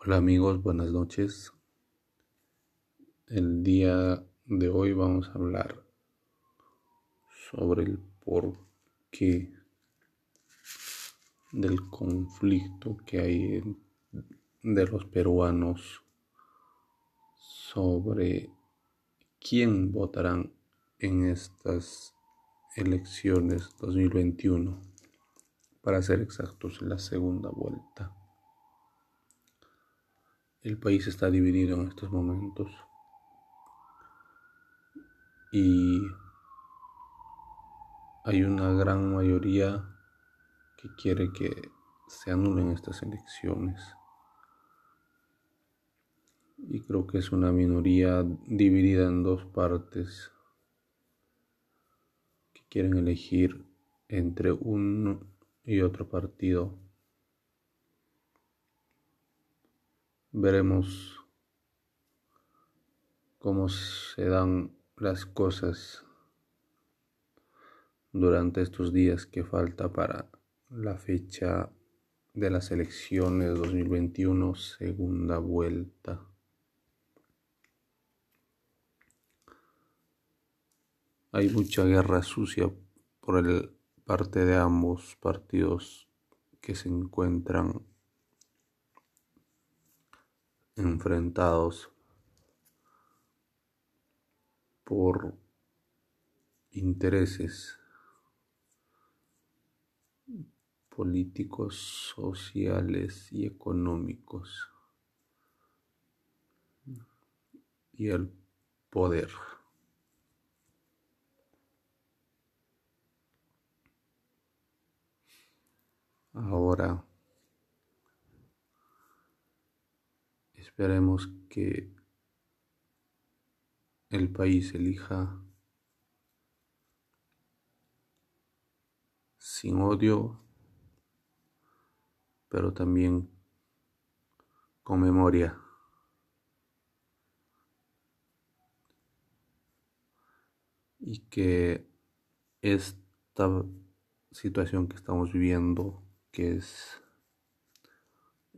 Hola amigos, buenas noches. El día de hoy vamos a hablar sobre el porqué del conflicto que hay de los peruanos sobre quién votarán en estas elecciones 2021, para ser exactos, la segunda vuelta. El país está dividido en estos momentos y hay una gran mayoría que quiere que se anulen estas elecciones. Y creo que es una minoría dividida en dos partes que quieren elegir entre un y otro partido. Veremos cómo se dan las cosas durante estos días que falta para la fecha de las elecciones 2021 segunda vuelta. Hay mucha guerra sucia por el parte de ambos partidos que se encuentran enfrentados por intereses políticos, sociales y económicos y el poder. Ahora Esperemos que el país elija sin odio, pero también con memoria. Y que esta situación que estamos viviendo, que es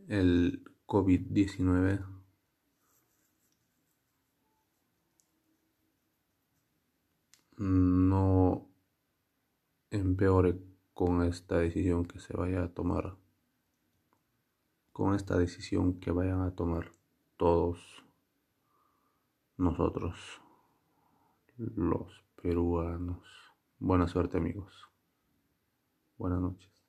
el COVID-19 no empeore con esta decisión que se vaya a tomar, con esta decisión que vayan a tomar todos nosotros, los peruanos. Buena suerte amigos. Buenas noches.